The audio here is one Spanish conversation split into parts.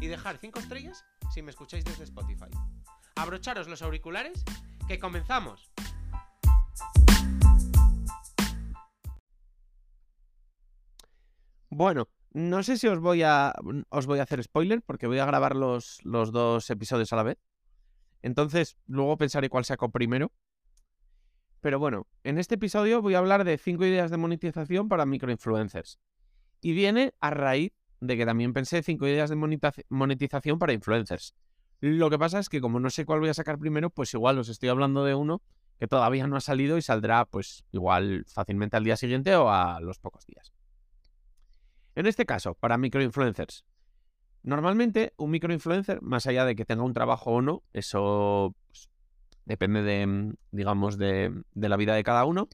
y dejar 5 estrellas si me escucháis desde Spotify. Abrocharos los auriculares, que comenzamos. Bueno, no sé si os voy a os voy a hacer spoiler porque voy a grabar los, los dos episodios a la vez. Entonces, luego pensaré cuál saco primero. Pero bueno, en este episodio voy a hablar de 5 ideas de monetización para microinfluencers. Y viene a raíz de que también pensé 5 ideas de monetización para influencers. Lo que pasa es que como no sé cuál voy a sacar primero, pues igual os estoy hablando de uno que todavía no ha salido y saldrá pues igual fácilmente al día siguiente o a los pocos días. En este caso, para microinfluencers. Normalmente un microinfluencer, más allá de que tenga un trabajo o no, eso pues, depende de, digamos, de, de la vida de cada uno,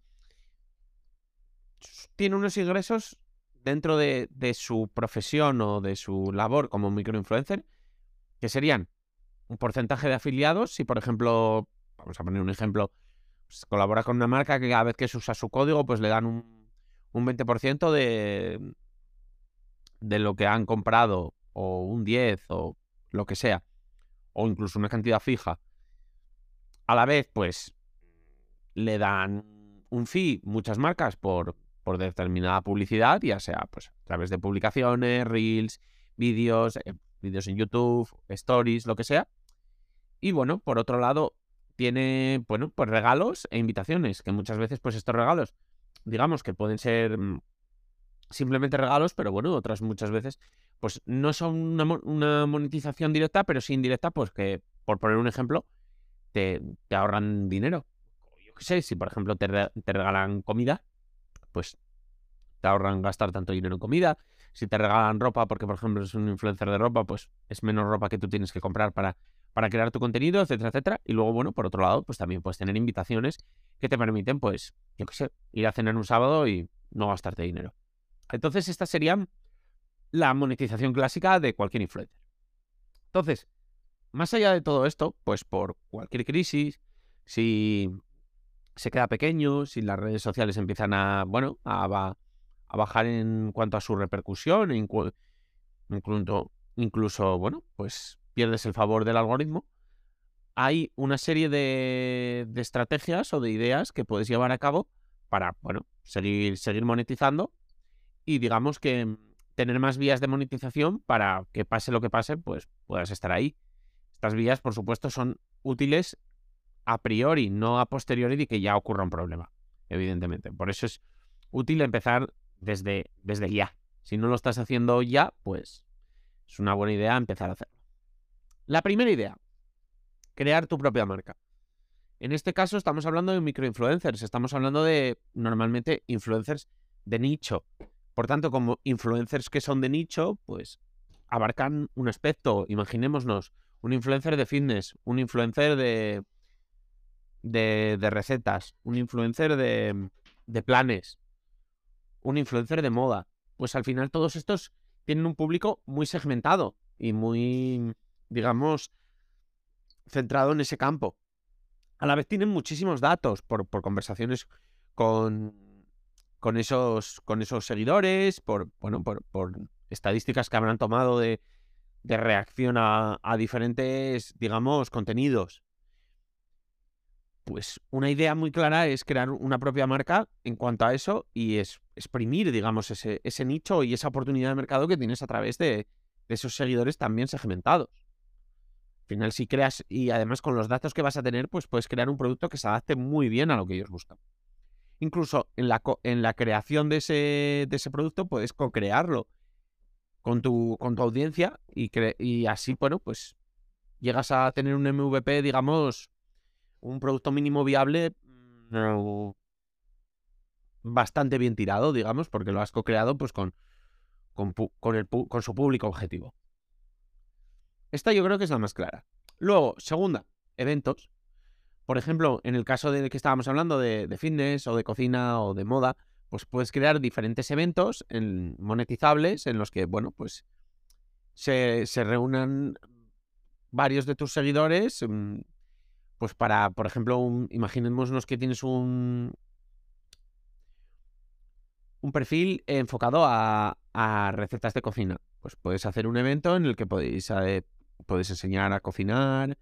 tiene unos ingresos dentro de, su profesión o de su labor como microinfluencer, que serían un porcentaje de afiliados, si por ejemplo, vamos a poner un ejemplo, pues, colabora con una marca que cada vez que se usa su código, pues le dan un, un 20% de, de lo que han comprado, o un 10, o lo que sea, o incluso una cantidad fija. A la vez, pues, le dan un fee muchas marcas por, por determinada publicidad, ya sea pues, a través de publicaciones, reels, vídeos, eh, vídeos en YouTube, stories, lo que sea. Y bueno, por otro lado, tiene, bueno, pues regalos e invitaciones, que muchas veces, pues estos regalos, digamos que pueden ser mm, simplemente regalos, pero bueno, otras muchas veces, pues no son una, monetización directa, pero sí indirecta, pues que, por poner un ejemplo, te, ahorran dinero. Yo qué sé, si por ejemplo te, te regalan comida, pues te ahorran gastar tanto dinero en comida. Si te regalan ropa, porque por ejemplo eres un influencer de ropa, pues es menos ropa que tú tienes que comprar para, para crear tu contenido, etcétera, etcétera. Y luego, bueno, por otro lado, pues también puedes tener invitaciones que te permiten, pues, yo qué sé, ir a cenar un sábado y no gastarte dinero. Entonces, esta sería la monetización clásica de cualquier influencer. Entonces, más allá de todo esto, pues por cualquier crisis, si se queda pequeño, si las redes sociales empiezan a, bueno, a, a bajar en cuanto a su repercusión, incluso, incluso, bueno, pues pierdes el favor del algoritmo, hay una serie de, de, estrategias o de ideas que puedes llevar a cabo para, bueno, seguir, seguir monetizando y digamos que mm, tener más vías de monetización para que pase lo que pase, pues puedas estar ahí. Estas vías, por supuesto, son útiles a priori, no a posteriori de que ya ocurra un problema, evidentemente. Por eso es útil empezar desde, desde ya. Si no lo estás haciendo ya, pues es una buena idea empezar a hacerlo. La primera idea, crear tu propia marca. En este caso estamos hablando de microinfluencers, estamos hablando de normalmente influencers de nicho, por tanto, como influencers que son de nicho, pues abarcan un aspecto. Imaginémonos, un influencer de fitness, un influencer de, de, recetas, un influencer de, de planes, un influencer de moda. Pues al final todos estos tienen un público muy segmentado y muy, digamos, centrado en ese campo. A la vez tienen muchísimos datos por, por conversaciones con con esos, con esos seguidores, por, bueno, por, estadísticas que habrán tomado de, reacción a, diferentes, digamos, contenidos. Pues una idea muy clara es crear una propia marca en cuanto a eso y es exprimir, digamos, ese, ese nicho y esa oportunidad de mercado que tienes a través de, esos seguidores también segmentados. Al final, si creas y además con los datos que vas a tener, pues puedes crear un producto que se adapte muy bien a lo que ellos buscan incluso en la, en la creación de ese, de ese producto puedes co-crearlo con tu, con tu audiencia y, y así, bueno, pues llegas a tener un MVP, digamos, un producto mínimo viable mm, bastante bien tirado, digamos, porque lo has co-creado pues con, con, con, su público objetivo. Esta yo creo que es la más clara. Luego, segunda, eventos. Por ejemplo, en el caso del que estábamos hablando de, de fitness o de cocina o de moda, pues puedes crear diferentes eventos en, monetizables en los que, bueno, pues se, se reúnan varios de tus seguidores, mm, pues para, por ejemplo, un, imaginémonos que tienes un, un perfil enfocado a, a recetas de cocina. Pues puedes hacer un evento en el que podéis, eh, puedes enseñar a cocinar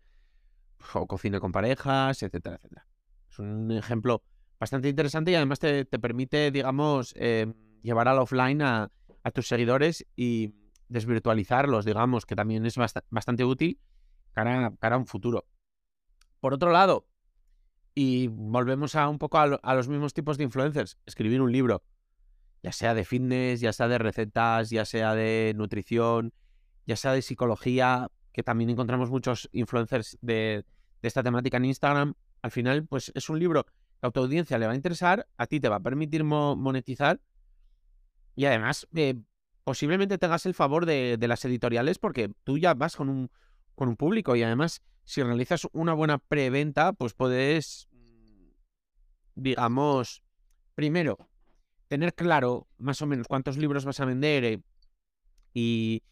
o cocina con parejas, etcétera, etcétera. Es un ejemplo bastante interesante y además te, te permite, digamos, eh, llevar al offline a, a, tus seguidores y desvirtualizarlos, digamos, que también es bast bastante útil cara, cara, a un futuro. Por otro lado, y volvemos a un poco a, lo, a los mismos tipos de influencers, escribir un libro, ya sea de fitness, ya sea de recetas, ya sea de nutrición, ya sea de psicología, que también encontramos muchos influencers de, esta temática en Instagram. Al final, pues es un libro a tu audiencia le va a interesar, a ti te va a permitir mo monetizar y además eh, posiblemente tengas el favor de, de, las editoriales porque tú ya vas con un, con un público y además si realizas una buena preventa, pues puedes, digamos, primero, tener claro más o menos cuántos libros vas a vender eh, y,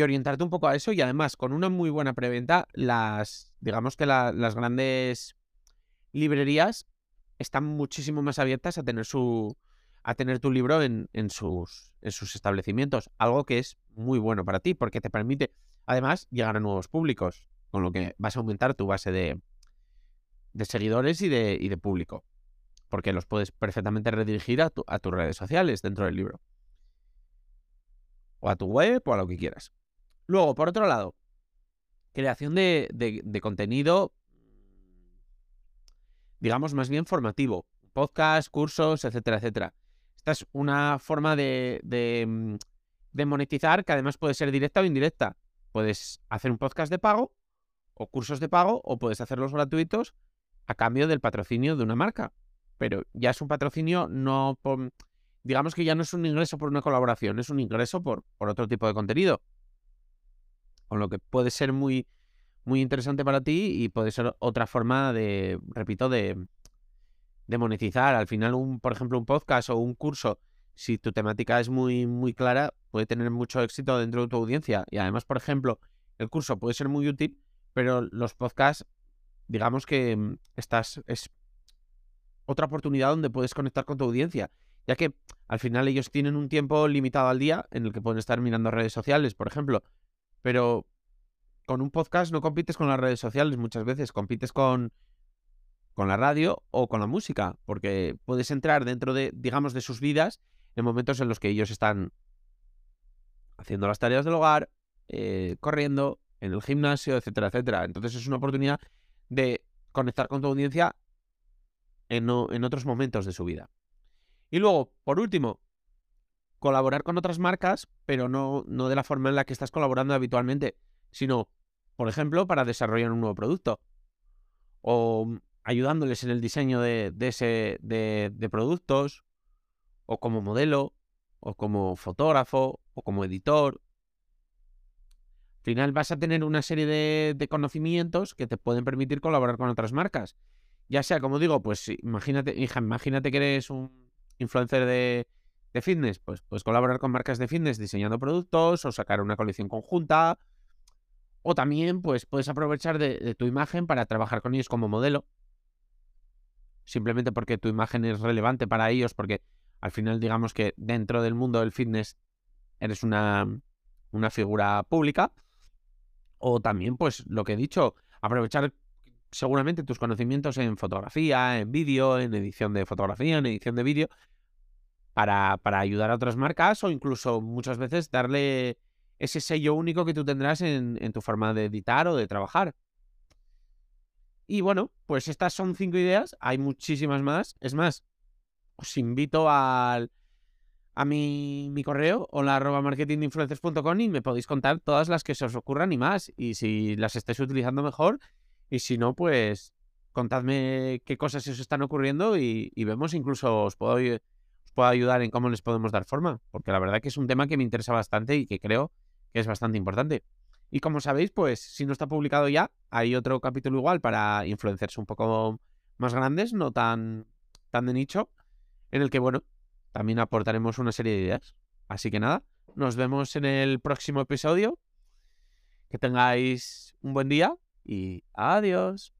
orientarte un poco a eso y además con una muy buena preventa, las, digamos que la, las grandes librerías están muchísimo más abiertas a tener su a tener tu libro en sus establecimientos, algo que es muy bueno para ti, porque te permite, además, llegar a nuevos públicos, con lo que vas a aumentar tu base de, de seguidores y de, y de público, porque los puedes perfectamente redirigir a, tu, a tus redes sociales dentro del libro, o a tu web, o a lo que quieras. Luego, por otro lado, creación de, de, contenido digamos, más bien formativo. Podcast, cursos, etcétera, etcétera. Esta es una forma de, de, mm, de, monetizar que además puede ser directa o indirecta. Puedes hacer un podcast de pago o cursos de pago o puedes hacerlos gratuitos a cambio del patrocinio de una marca. Pero ya es un patrocinio no por... Digamos que ya no es un ingreso por una colaboración, es un ingreso por, por otro tipo de contenido. Con lo que puede ser muy, muy interesante para ti y puede ser otra forma de, repito, de, de monetizar. Al final, un, por ejemplo, un podcast o un curso, si tu temática es muy, muy clara, puede tener mucho éxito dentro de tu audiencia. Y además, por ejemplo, el curso puede ser muy útil, pero los podcasts, digamos que mm, estás, es otra oportunidad donde puedes conectar con tu audiencia, ya que al final ellos tienen un tiempo limitado al día en el que pueden estar mirando redes sociales, por ejemplo, pero con un podcast no compites con las redes sociales muchas veces, compites con, con la radio o con la música, porque puedes entrar dentro de, digamos, de sus vidas en momentos en los que ellos están haciendo las tareas del hogar, eh, corriendo, en el gimnasio, etcétera, etcétera. Entonces es una oportunidad de conectar con tu audiencia en, en otros momentos de su vida. Y luego, por último, colaborar con otras marcas, pero no, no de la forma en la que estás colaborando habitualmente, sino por ejemplo, para desarrollar un nuevo producto. O mm, ayudándoles en el diseño de, de ese, de, productos, o como modelo, o como fotógrafo, o como editor. Al final vas a tener una serie de, conocimientos que te pueden permitir colaborar con otras marcas. Ya sea, como digo, pues imagínate, hija, imagínate que eres un influencer de, fitness, pues puedes colaborar con marcas de fitness diseñando productos o sacar una colección conjunta o también, pues, puedes aprovechar de, tu imagen para trabajar con ellos como modelo. Simplemente porque tu imagen es relevante para ellos, porque al final, digamos que dentro del mundo del fitness eres una figura pública. O también, pues, lo que he dicho, aprovechar seguramente tus conocimientos en fotografía, en vídeo, en edición de fotografía, en edición de vídeo, para, para ayudar a otras marcas o incluso muchas veces darle ese sello único que tú tendrás en, en, tu forma de editar o de trabajar. Y bueno, pues estas son cinco ideas, hay muchísimas más. Es más, os invito al, a mi, mi correo, hola arroba marketinginfluencers.com y me podéis contar todas las que se os ocurran y más. Y si las estáis utilizando mejor, y si no, pues contadme qué cosas se os están ocurriendo y, vemos, incluso os puedo, puedo ayudar en cómo les podemos dar forma. Porque la verdad que es un tema que me interesa bastante y que creo que es bastante importante. Y como sabéis, pues si no está publicado ya, hay otro capítulo igual para influencers un poco más grandes, no tan, tan de nicho, en el que, bueno, también aportaremos una serie de ideas. Así que nada, nos vemos en el próximo episodio. Que tengáis un buen día y adiós.